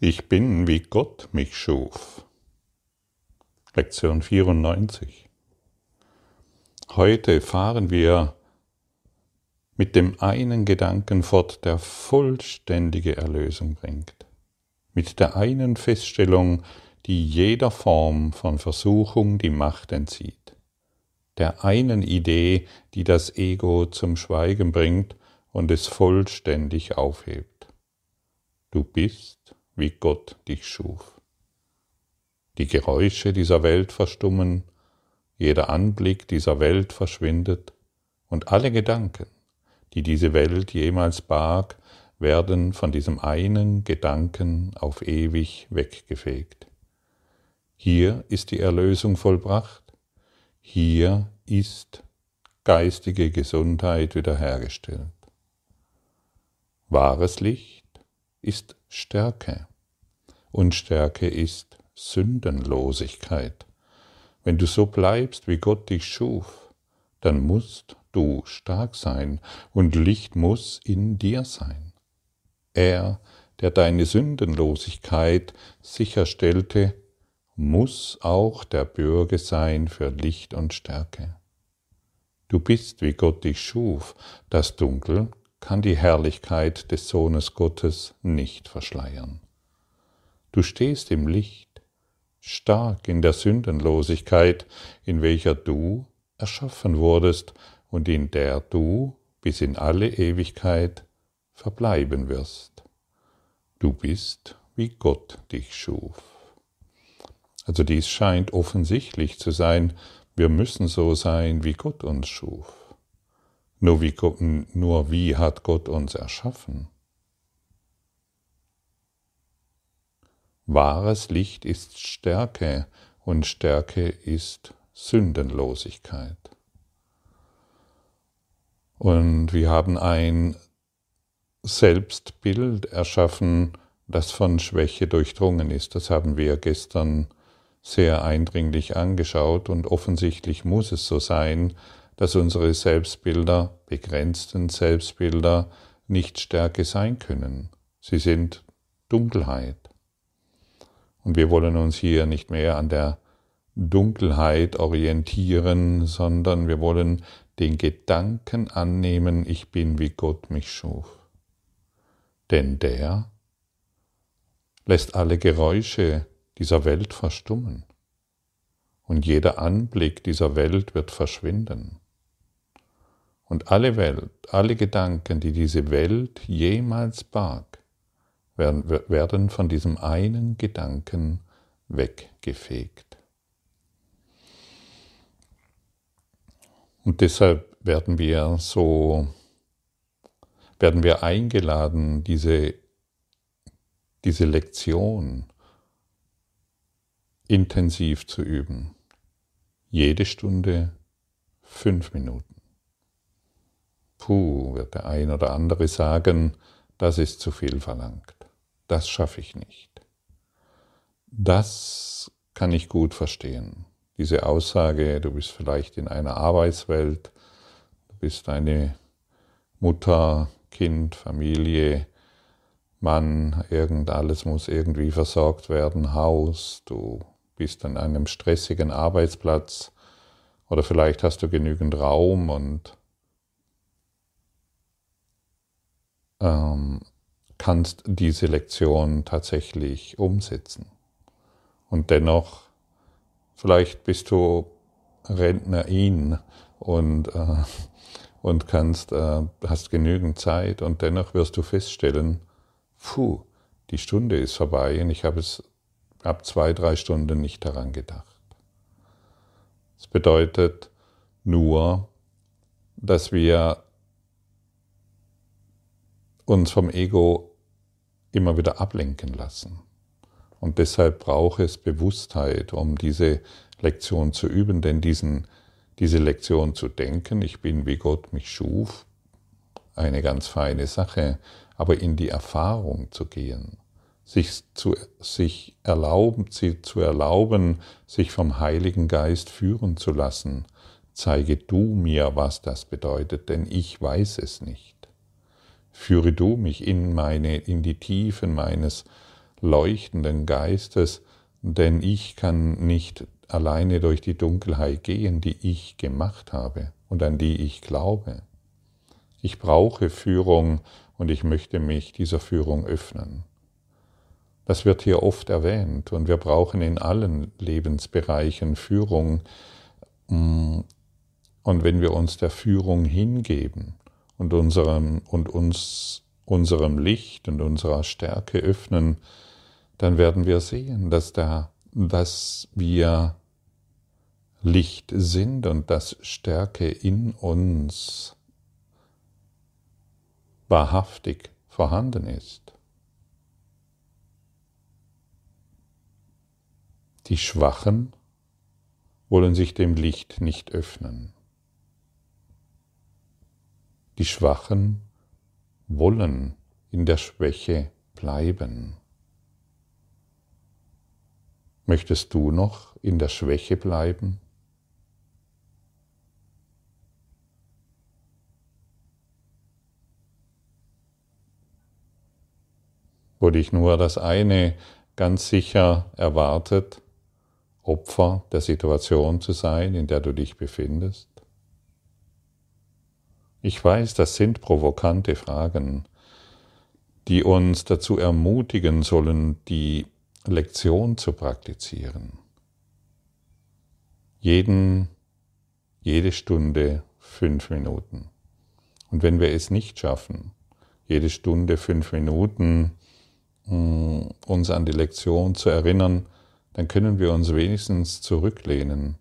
Ich bin, wie Gott mich schuf. Lektion 94. Heute fahren wir mit dem einen Gedanken fort, der vollständige Erlösung bringt. Mit der einen Feststellung, die jeder Form von Versuchung die Macht entzieht. Der einen Idee, die das Ego zum Schweigen bringt und es vollständig aufhebt. Du bist wie Gott dich schuf. Die Geräusche dieser Welt verstummen, jeder Anblick dieser Welt verschwindet, und alle Gedanken, die diese Welt jemals barg, werden von diesem einen Gedanken auf ewig weggefegt. Hier ist die Erlösung vollbracht, hier ist geistige Gesundheit wiederhergestellt. Wahres Licht ist Stärke. Und Stärke ist Sündenlosigkeit. Wenn du so bleibst, wie Gott dich schuf, dann musst du stark sein und Licht muss in dir sein. Er, der deine Sündenlosigkeit sicherstellte, muss auch der Bürger sein für Licht und Stärke. Du bist, wie Gott dich schuf, das Dunkel kann die Herrlichkeit des Sohnes Gottes nicht verschleiern. Du stehst im Licht, stark in der Sündenlosigkeit, in welcher du erschaffen wurdest und in der du bis in alle Ewigkeit verbleiben wirst. Du bist, wie Gott dich schuf. Also dies scheint offensichtlich zu sein, wir müssen so sein, wie Gott uns schuf. Nur wie, nur wie hat Gott uns erschaffen? Wahres Licht ist Stärke und Stärke ist Sündenlosigkeit. Und wir haben ein Selbstbild erschaffen, das von Schwäche durchdrungen ist. Das haben wir gestern sehr eindringlich angeschaut und offensichtlich muss es so sein, dass unsere Selbstbilder, begrenzten Selbstbilder, nicht Stärke sein können. Sie sind Dunkelheit. Und wir wollen uns hier nicht mehr an der Dunkelheit orientieren, sondern wir wollen den Gedanken annehmen, ich bin wie Gott mich schuf. Denn der lässt alle Geräusche dieser Welt verstummen und jeder Anblick dieser Welt wird verschwinden. Und alle Welt, alle Gedanken, die diese Welt jemals barg, werden, werden von diesem einen Gedanken weggefegt. Und deshalb werden wir so, werden wir eingeladen, diese, diese Lektion intensiv zu üben. Jede Stunde fünf Minuten. Puh, wird der ein oder andere sagen, das ist zu viel verlangt. Das schaffe ich nicht. Das kann ich gut verstehen. Diese Aussage, du bist vielleicht in einer Arbeitswelt, du bist eine Mutter, Kind, Familie, Mann, irgend alles muss irgendwie versorgt werden, Haus, du bist an einem stressigen Arbeitsplatz oder vielleicht hast du genügend Raum und ähm, kannst diese Lektion tatsächlich umsetzen. Und dennoch, vielleicht bist du Rentnerin und, äh, und kannst, äh, hast genügend Zeit und dennoch wirst du feststellen, puh, die Stunde ist vorbei und ich habe es ab zwei, drei Stunden nicht daran gedacht. Das bedeutet nur, dass wir uns vom Ego immer wieder ablenken lassen. Und deshalb braucht es Bewusstheit, um diese Lektion zu üben, denn diesen, diese Lektion zu denken, ich bin wie Gott mich schuf, eine ganz feine Sache, aber in die Erfahrung zu gehen, sich zu sich erlauben, sie zu erlauben, sich vom Heiligen Geist führen zu lassen, zeige du mir, was das bedeutet, denn ich weiß es nicht. Führe du mich in meine, in die Tiefen meines leuchtenden Geistes, denn ich kann nicht alleine durch die Dunkelheit gehen, die ich gemacht habe und an die ich glaube. Ich brauche Führung und ich möchte mich dieser Führung öffnen. Das wird hier oft erwähnt und wir brauchen in allen Lebensbereichen Führung. Mm, und wenn wir uns der Führung hingeben und unserem, und uns, unserem Licht und unserer Stärke öffnen, dann werden wir sehen, dass, da, dass wir Licht sind und dass Stärke in uns wahrhaftig vorhanden ist. Die Schwachen wollen sich dem Licht nicht öffnen. Die Schwachen wollen in der Schwäche bleiben. Möchtest du noch in der Schwäche bleiben? Wo dich nur das eine ganz sicher erwartet, Opfer der Situation zu sein, in der du dich befindest? Ich weiß, das sind provokante Fragen, die uns dazu ermutigen sollen, die Lektion zu praktizieren. Jeden, jede Stunde fünf Minuten. Und wenn wir es nicht schaffen, jede Stunde fünf Minuten mm, uns an die Lektion zu erinnern, dann können wir uns wenigstens zurücklehnen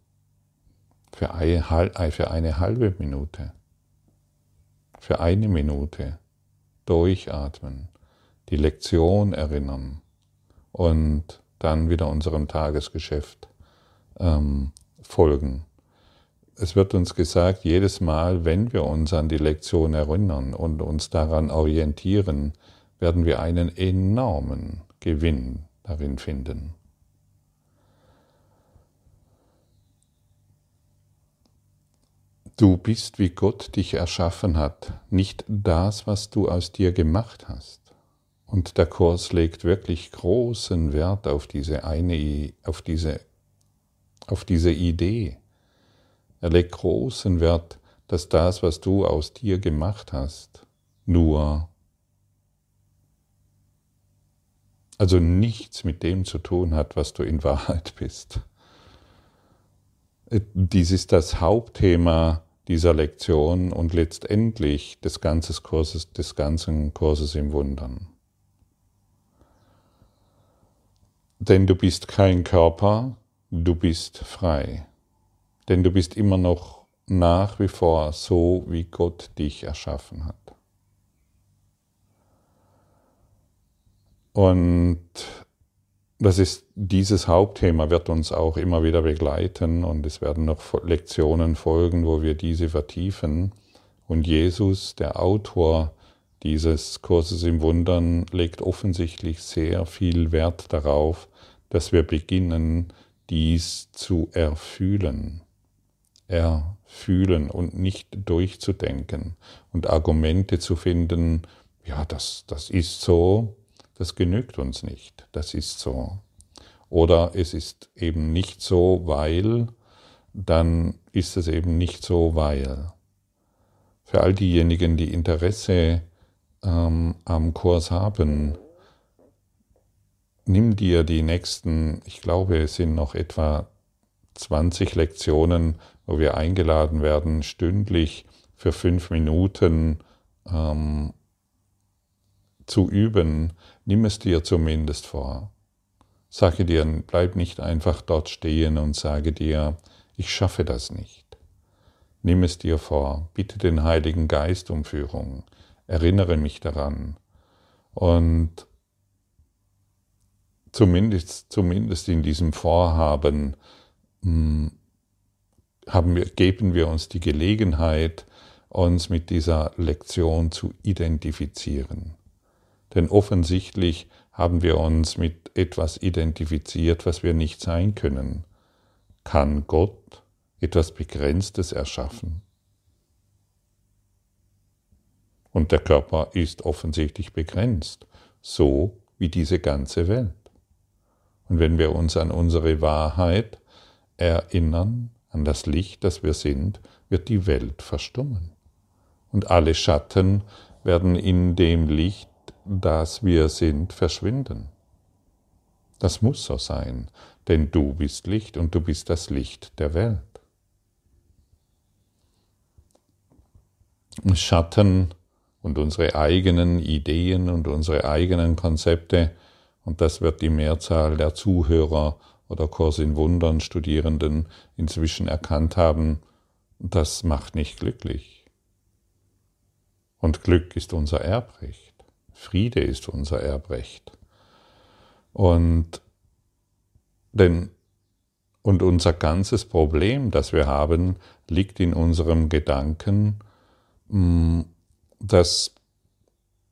für eine, für eine halbe Minute, für eine Minute durchatmen, die Lektion erinnern und dann wieder unserem Tagesgeschäft ähm, folgen. Es wird uns gesagt, jedes Mal, wenn wir uns an die Lektion erinnern und uns daran orientieren, werden wir einen enormen Gewinn darin finden. Du bist, wie Gott dich erschaffen hat, nicht das, was du aus dir gemacht hast. Und der Kurs legt wirklich großen Wert auf diese eine, auf diese, auf diese Idee. Er legt großen Wert, dass das, was du aus dir gemacht hast, nur, also nichts mit dem zu tun hat, was du in Wahrheit bist. Dies ist das Hauptthema dieser Lektion und letztendlich des ganzen Kurses, des ganzen Kurses im Wundern. Denn du bist kein Körper, du bist frei. Denn du bist immer noch nach wie vor so, wie Gott dich erschaffen hat. Und das ist, dieses Hauptthema wird uns auch immer wieder begleiten und es werden noch Lektionen folgen, wo wir diese vertiefen. Und Jesus, der Autor dieses Kurses im Wundern, legt offensichtlich sehr viel Wert darauf, dass wir beginnen, dies zu erfühlen. Erfühlen und nicht durchzudenken und Argumente zu finden, ja, das, das ist so, das genügt uns nicht, das ist so. Oder es ist eben nicht so, weil, dann ist es eben nicht so, weil. Für all diejenigen, die Interesse ähm, am Kurs haben, nimm dir die nächsten, ich glaube, es sind noch etwa 20 Lektionen, wo wir eingeladen werden, stündlich für fünf Minuten ähm, zu üben, nimm es dir zumindest vor. Sage dir, bleib nicht einfach dort stehen und sage dir, ich schaffe das nicht. Nimm es dir vor, bitte den Heiligen Geist um Führung, erinnere mich daran und zumindest, zumindest in diesem Vorhaben hm, haben wir, geben wir uns die Gelegenheit, uns mit dieser Lektion zu identifizieren. Denn offensichtlich haben wir uns mit etwas identifiziert, was wir nicht sein können. Kann Gott etwas Begrenztes erschaffen? Und der Körper ist offensichtlich begrenzt, so wie diese ganze Welt. Und wenn wir uns an unsere Wahrheit erinnern, an das Licht, das wir sind, wird die Welt verstummen. Und alle Schatten werden in dem Licht, das wir sind, verschwinden. Das muss so sein, denn du bist Licht und du bist das Licht der Welt. Schatten und unsere eigenen Ideen und unsere eigenen Konzepte, und das wird die Mehrzahl der Zuhörer oder Kurs in Wundern Studierenden inzwischen erkannt haben, das macht nicht glücklich. Und Glück ist unser Erbrecht. Friede ist unser Erbrecht. Und denn und unser ganzes Problem, das wir haben, liegt in unserem Gedanken, mm, dass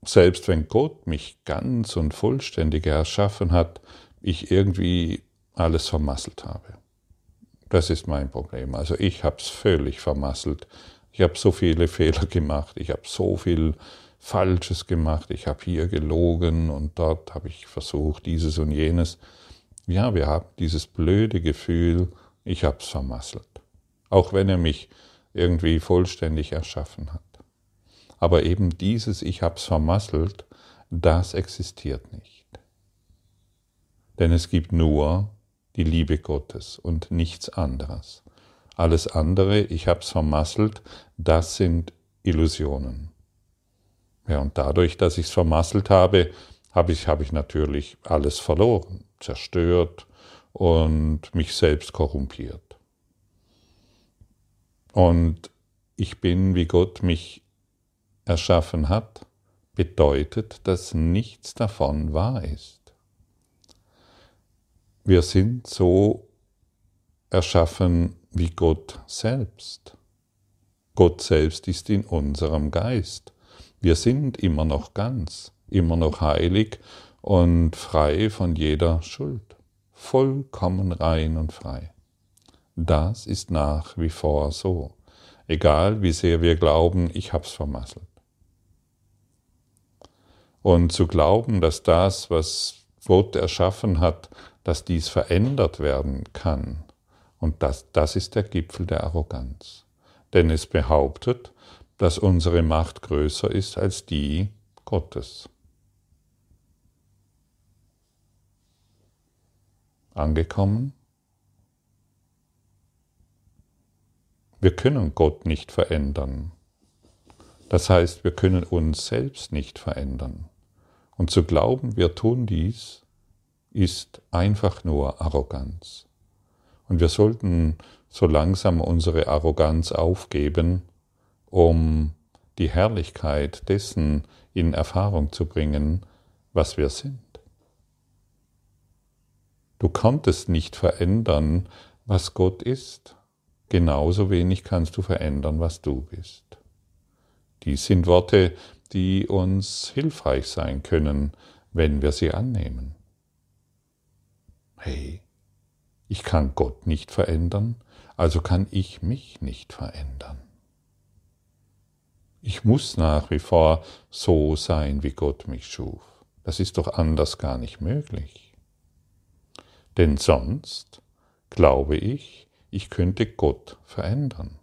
selbst wenn Gott mich ganz und vollständig erschaffen hat, ich irgendwie alles vermasselt habe. Das ist mein Problem. Also ich habe es völlig vermasselt. Ich habe so viele Fehler gemacht. Ich habe so viel Falsches gemacht. Ich habe hier gelogen und dort habe ich versucht, dieses und jenes. Ja, wir haben dieses blöde Gefühl, ich habe es vermasselt. Auch wenn er mich irgendwie vollständig erschaffen hat. Aber eben dieses Ich hab's vermasselt, das existiert nicht. Denn es gibt nur die Liebe Gottes und nichts anderes. Alles andere, ich hab's vermasselt, das sind Illusionen. Ja, und dadurch, dass ich es vermasselt habe, habe ich, hab ich natürlich alles verloren, zerstört und mich selbst korrumpiert. Und ich bin, wie Gott mich erschaffen hat, bedeutet, dass nichts davon wahr ist. Wir sind so erschaffen wie Gott selbst. Gott selbst ist in unserem Geist. Wir sind immer noch ganz, immer noch heilig und frei von jeder Schuld, vollkommen rein und frei. Das ist nach wie vor so, egal wie sehr wir glauben, ich hab's vermasselt. Und zu glauben, dass das, was Gott erschaffen hat, dass dies verändert werden kann. Und das, das ist der Gipfel der Arroganz. Denn es behauptet, dass unsere Macht größer ist als die Gottes. Angekommen? Wir können Gott nicht verändern. Das heißt, wir können uns selbst nicht verändern. Und zu glauben, wir tun dies, ist einfach nur Arroganz. Und wir sollten so langsam unsere Arroganz aufgeben, um die Herrlichkeit dessen in Erfahrung zu bringen, was wir sind. Du konntest nicht verändern, was Gott ist. Genauso wenig kannst du verändern, was du bist. Dies sind Worte, die uns hilfreich sein können, wenn wir sie annehmen. Hey, ich kann Gott nicht verändern, also kann ich mich nicht verändern. Ich muss nach wie vor so sein, wie Gott mich schuf. Das ist doch anders gar nicht möglich. Denn sonst glaube ich, ich könnte Gott verändern.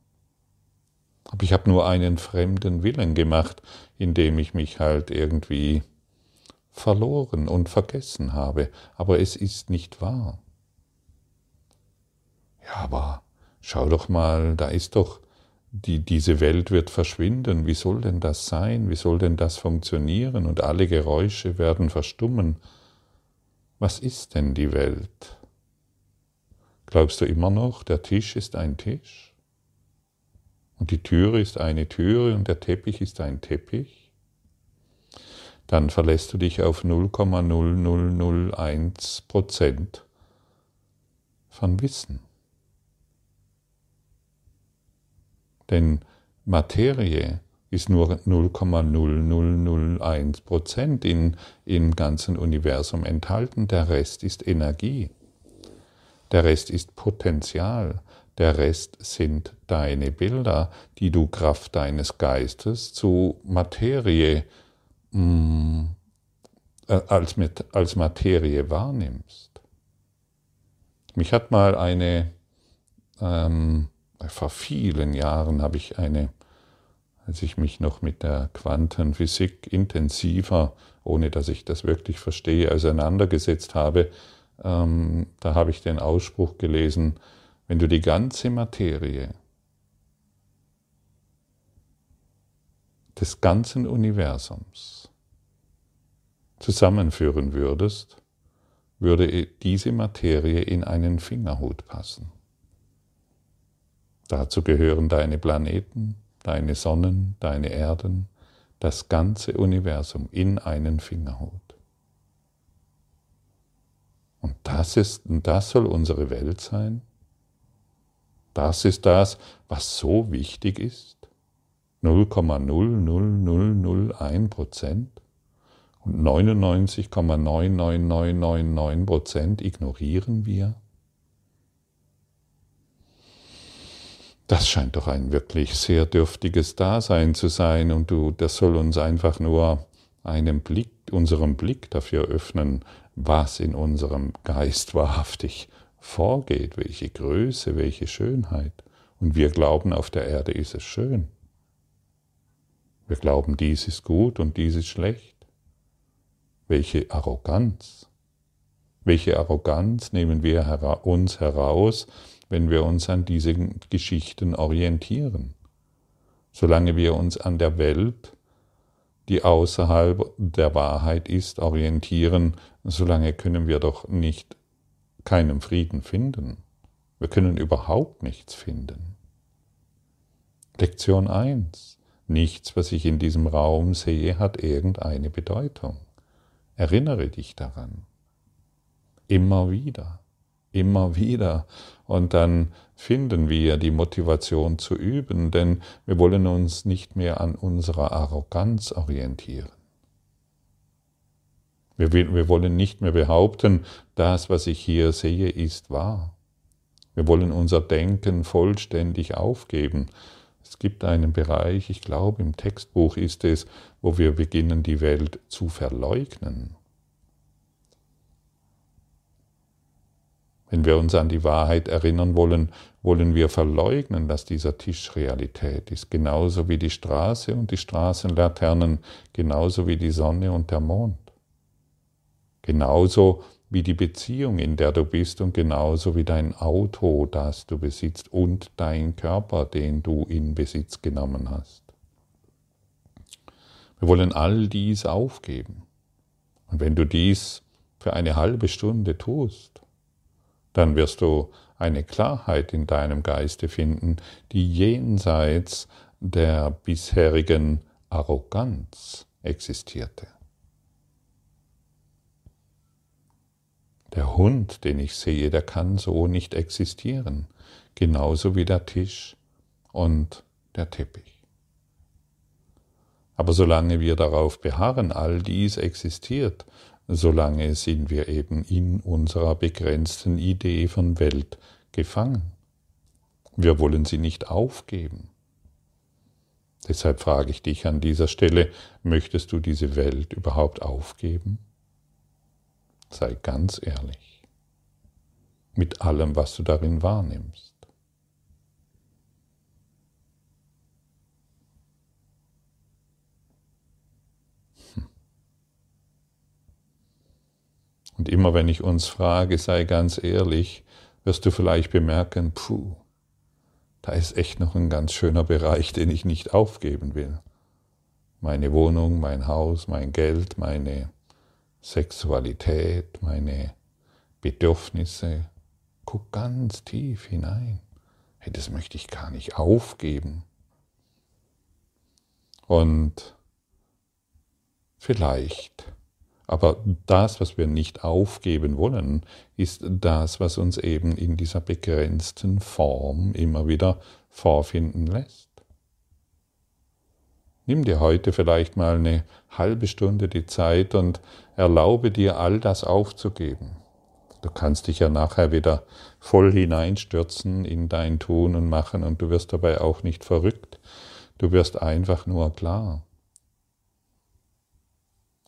Aber ich habe nur einen fremden Willen gemacht, indem ich mich halt irgendwie verloren und vergessen habe. Aber es ist nicht wahr. Ja, aber schau doch mal, da ist doch, die, diese Welt wird verschwinden. Wie soll denn das sein? Wie soll denn das funktionieren? Und alle Geräusche werden verstummen. Was ist denn die Welt? Glaubst du immer noch, der Tisch ist ein Tisch? und die Türe ist eine Türe und der Teppich ist ein Teppich, dann verlässt du dich auf 0,0001 Prozent von Wissen. Denn Materie ist nur 0,0001 Prozent im ganzen Universum enthalten. Der Rest ist Energie. Der Rest ist Potenzial. Der Rest sind deine Bilder, die du Kraft deines Geistes zu Materie mh, mm, äh, als, als Materie wahrnimmst. Mich hat mal eine, ähm, vor vielen Jahren habe ich eine, als ich mich noch mit der Quantenphysik intensiver, ohne dass ich das wirklich verstehe, auseinandergesetzt habe, ähm, da habe ich den Ausspruch gelesen, wenn du die ganze Materie des ganzen Universums zusammenführen würdest, würde diese Materie in einen Fingerhut passen. Dazu gehören deine Planeten, deine Sonnen, deine Erden, das ganze Universum in einen Fingerhut. Und das ist, und das soll unsere Welt sein? Das ist das, was so wichtig ist? 0,00001 Prozent? Und 99,99999 Prozent ignorieren wir? Das scheint doch ein wirklich sehr dürftiges Dasein zu sein und du, das soll uns einfach nur einen Blick, unseren Blick dafür öffnen, was in unserem Geist wahrhaftig vorgeht, welche Größe, welche Schönheit. Und wir glauben, auf der Erde ist es schön. Wir glauben, dies ist gut und dies ist schlecht. Welche Arroganz. Welche Arroganz nehmen wir uns heraus, wenn wir uns an diesen Geschichten orientieren? Solange wir uns an der Welt die außerhalb der Wahrheit ist, orientieren, solange können wir doch nicht keinen Frieden finden. Wir können überhaupt nichts finden. Lektion 1. Nichts, was ich in diesem Raum sehe, hat irgendeine Bedeutung. Erinnere dich daran. Immer wieder, immer wieder. Und dann finden wir die Motivation zu üben, denn wir wollen uns nicht mehr an unserer Arroganz orientieren. Wir, wir wollen nicht mehr behaupten, das, was ich hier sehe, ist wahr. Wir wollen unser Denken vollständig aufgeben. Es gibt einen Bereich, ich glaube im Textbuch ist es, wo wir beginnen, die Welt zu verleugnen. Wenn wir uns an die Wahrheit erinnern wollen, wollen wir verleugnen, dass dieser Tisch Realität ist, genauso wie die Straße und die Straßenlaternen, genauso wie die Sonne und der Mond, genauso wie die Beziehung, in der du bist und genauso wie dein Auto, das du besitzt und dein Körper, den du in Besitz genommen hast. Wir wollen all dies aufgeben. Und wenn du dies für eine halbe Stunde tust, dann wirst du eine Klarheit in deinem Geiste finden, die jenseits der bisherigen Arroganz existierte. Der Hund, den ich sehe, der kann so nicht existieren, genauso wie der Tisch und der Teppich. Aber solange wir darauf beharren, all dies existiert, solange sind wir eben in unserer begrenzten Idee von Welt gefangen. Wir wollen sie nicht aufgeben. Deshalb frage ich dich an dieser Stelle, möchtest du diese Welt überhaupt aufgeben? Sei ganz ehrlich mit allem, was du darin wahrnimmst. Und immer wenn ich uns frage, sei ganz ehrlich, wirst du vielleicht bemerken, puh, da ist echt noch ein ganz schöner Bereich, den ich nicht aufgeben will. Meine Wohnung, mein Haus, mein Geld, meine Sexualität, meine Bedürfnisse. Guck ganz tief hinein. Hey, das möchte ich gar nicht aufgeben. Und vielleicht aber das, was wir nicht aufgeben wollen, ist das, was uns eben in dieser begrenzten Form immer wieder vorfinden lässt. Nimm dir heute vielleicht mal eine halbe Stunde die Zeit und erlaube dir all das aufzugeben. Du kannst dich ja nachher wieder voll hineinstürzen in dein Tun und Machen und du wirst dabei auch nicht verrückt. Du wirst einfach nur klar.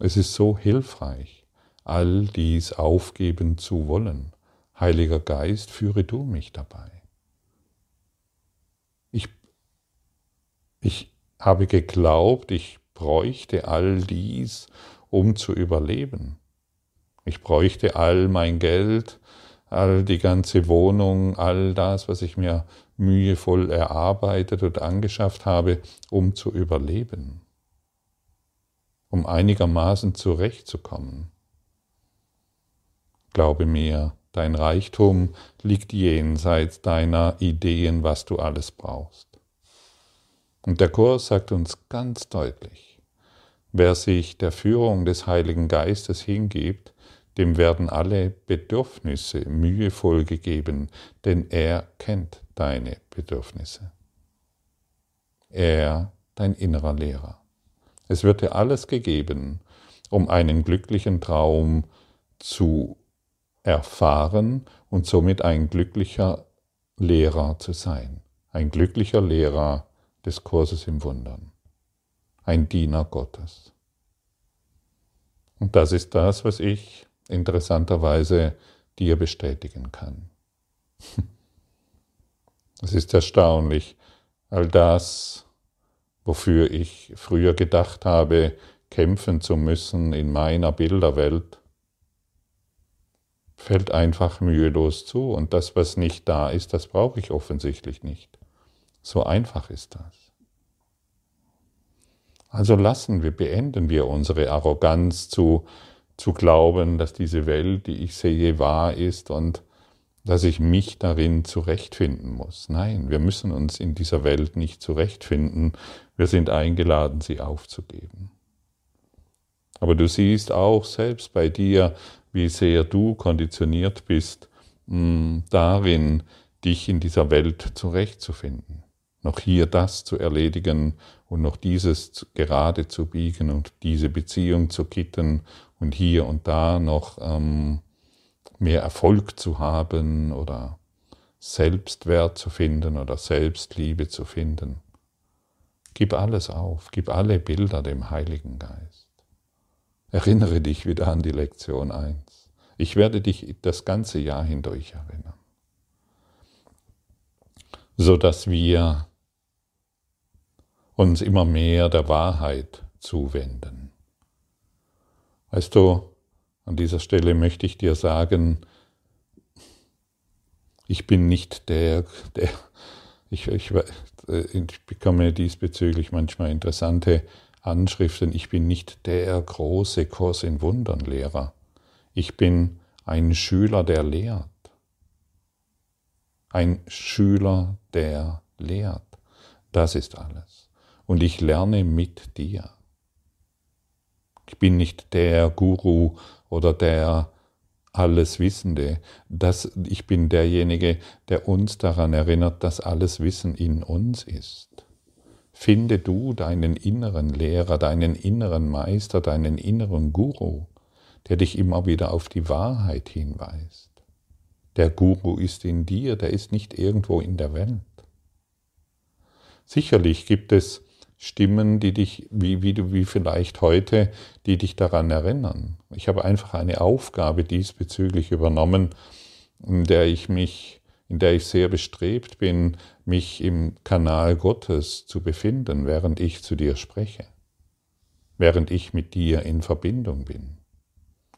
Es ist so hilfreich, all dies aufgeben zu wollen. Heiliger Geist, führe du mich dabei. Ich, ich habe geglaubt, ich bräuchte all dies, um zu überleben. Ich bräuchte all mein Geld, all die ganze Wohnung, all das, was ich mir mühevoll erarbeitet und angeschafft habe, um zu überleben, um einigermaßen zurechtzukommen. Glaube mir, dein Reichtum liegt jenseits deiner Ideen, was du alles brauchst. Und der Kurs sagt uns ganz deutlich, wer sich der Führung des Heiligen Geistes hingibt, dem werden alle Bedürfnisse mühevoll gegeben, denn er kennt deine Bedürfnisse. Er, dein innerer Lehrer. Es wird dir alles gegeben, um einen glücklichen Traum zu erfahren und somit ein glücklicher Lehrer zu sein. Ein glücklicher Lehrer des Kurses im Wundern. Ein Diener Gottes. Und das ist das, was ich interessanterweise dir bestätigen kann. Es ist erstaunlich, all das, wofür ich früher gedacht habe, kämpfen zu müssen in meiner Bilderwelt, fällt einfach mühelos zu und das, was nicht da ist, das brauche ich offensichtlich nicht. So einfach ist das. Also lassen wir, beenden wir unsere Arroganz zu, zu glauben, dass diese Welt, die ich sehe, wahr ist und dass ich mich darin zurechtfinden muss. Nein, wir müssen uns in dieser Welt nicht zurechtfinden. Wir sind eingeladen, sie aufzugeben. Aber du siehst auch selbst bei dir, wie sehr du konditioniert bist, mm, darin, dich in dieser Welt zurechtzufinden. Noch hier das zu erledigen und noch dieses gerade zu biegen und diese Beziehung zu kitten und hier und da noch ähm, mehr Erfolg zu haben oder Selbstwert zu finden oder Selbstliebe zu finden. Gib alles auf, gib alle Bilder dem Heiligen Geist. Erinnere dich wieder an die Lektion 1. Ich werde dich das ganze Jahr hindurch erinnern, so dass wir uns immer mehr der Wahrheit zuwenden. Weißt du, an dieser Stelle möchte ich dir sagen, ich bin nicht der, der ich, ich, ich bekomme diesbezüglich manchmal interessante Anschriften, ich bin nicht der große Kurs in Wundern Lehrer. Ich bin ein Schüler, der lehrt. Ein Schüler, der lehrt. Das ist alles. Und ich lerne mit dir. Ich bin nicht der Guru oder der Alleswissende. Das, ich bin derjenige, der uns daran erinnert, dass alles Wissen in uns ist. Finde du deinen inneren Lehrer, deinen inneren Meister, deinen inneren Guru, der dich immer wieder auf die Wahrheit hinweist. Der Guru ist in dir, der ist nicht irgendwo in der Welt. Sicherlich gibt es Stimmen, die dich, wie, wie du, wie vielleicht heute, die dich daran erinnern. Ich habe einfach eine Aufgabe diesbezüglich übernommen, in der ich mich, in der ich sehr bestrebt bin, mich im Kanal Gottes zu befinden, während ich zu dir spreche, während ich mit dir in Verbindung bin.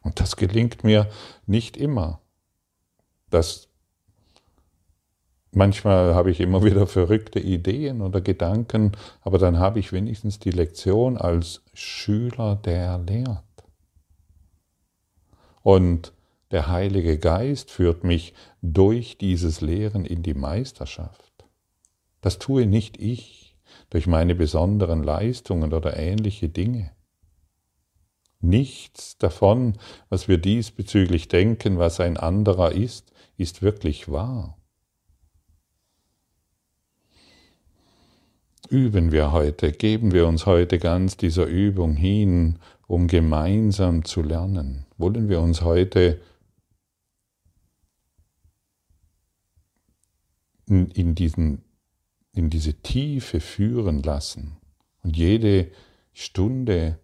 Und das gelingt mir nicht immer. Das Manchmal habe ich immer wieder verrückte Ideen oder Gedanken, aber dann habe ich wenigstens die Lektion als Schüler, der lehrt. Und der Heilige Geist führt mich durch dieses Lehren in die Meisterschaft. Das tue nicht ich durch meine besonderen Leistungen oder ähnliche Dinge. Nichts davon, was wir diesbezüglich denken, was ein anderer ist, ist wirklich wahr. Üben wir heute, geben wir uns heute ganz dieser Übung hin, um gemeinsam zu lernen? Wollen wir uns heute in, diesen, in diese Tiefe führen lassen und jede Stunde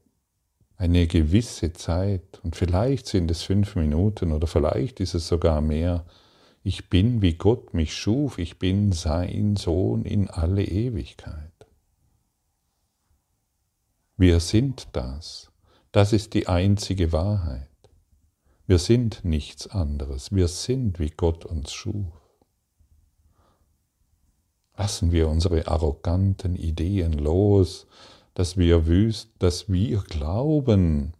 eine gewisse Zeit, und vielleicht sind es fünf Minuten oder vielleicht ist es sogar mehr, ich bin, wie Gott mich schuf, ich bin sein Sohn in alle Ewigkeit. Wir sind das. Das ist die einzige Wahrheit. Wir sind nichts anderes. Wir sind, wie Gott uns schuf. Lassen wir unsere arroganten Ideen los, dass wir wüst, dass wir glauben,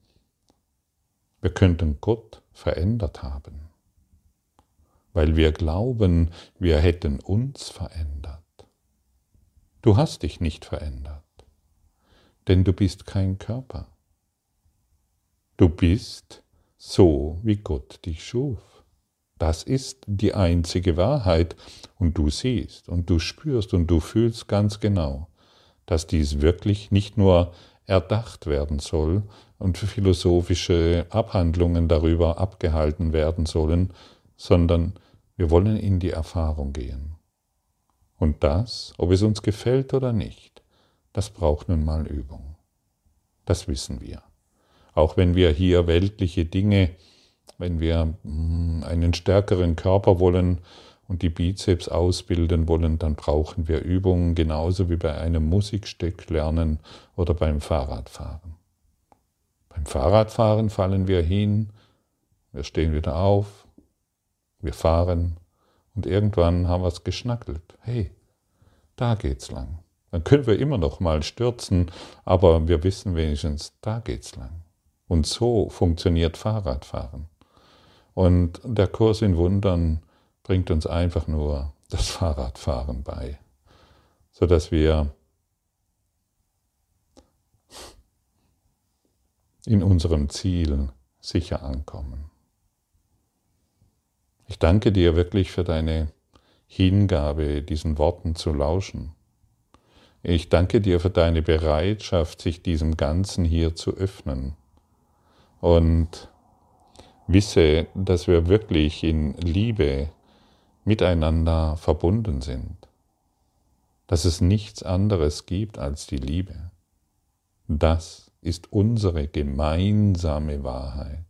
wir könnten Gott verändert haben, weil wir glauben, wir hätten uns verändert. Du hast dich nicht verändert denn du bist kein Körper. Du bist so, wie Gott dich schuf. Das ist die einzige Wahrheit und du siehst und du spürst und du fühlst ganz genau, dass dies wirklich nicht nur erdacht werden soll und philosophische Abhandlungen darüber abgehalten werden sollen, sondern wir wollen in die Erfahrung gehen. Und das, ob es uns gefällt oder nicht, das braucht nun mal Übung. Das wissen wir. Auch wenn wir hier weltliche Dinge, wenn wir hm, einen stärkeren Körper wollen und die Bizeps ausbilden wollen, dann brauchen wir Übungen, genauso wie bei einem Musikstück lernen oder beim Fahrradfahren. Beim Fahrradfahren fallen wir hin, wir stehen wieder auf, wir fahren und irgendwann haben wir es geschnackelt. Hey, da geht's lang. Dann können wir immer noch mal stürzen, aber wir wissen wenigstens, da geht's lang. Und so funktioniert Fahrradfahren. Und der Kurs in Wundern bringt uns einfach nur das Fahrradfahren bei, sodass wir in unserem Ziel sicher ankommen. Ich danke dir wirklich für deine Hingabe, diesen Worten zu lauschen. Ich danke dir für deine Bereitschaft, sich diesem Ganzen hier zu öffnen. Und wisse, dass wir wirklich in Liebe miteinander verbunden sind. Dass es nichts anderes gibt als die Liebe. Das ist unsere gemeinsame Wahrheit.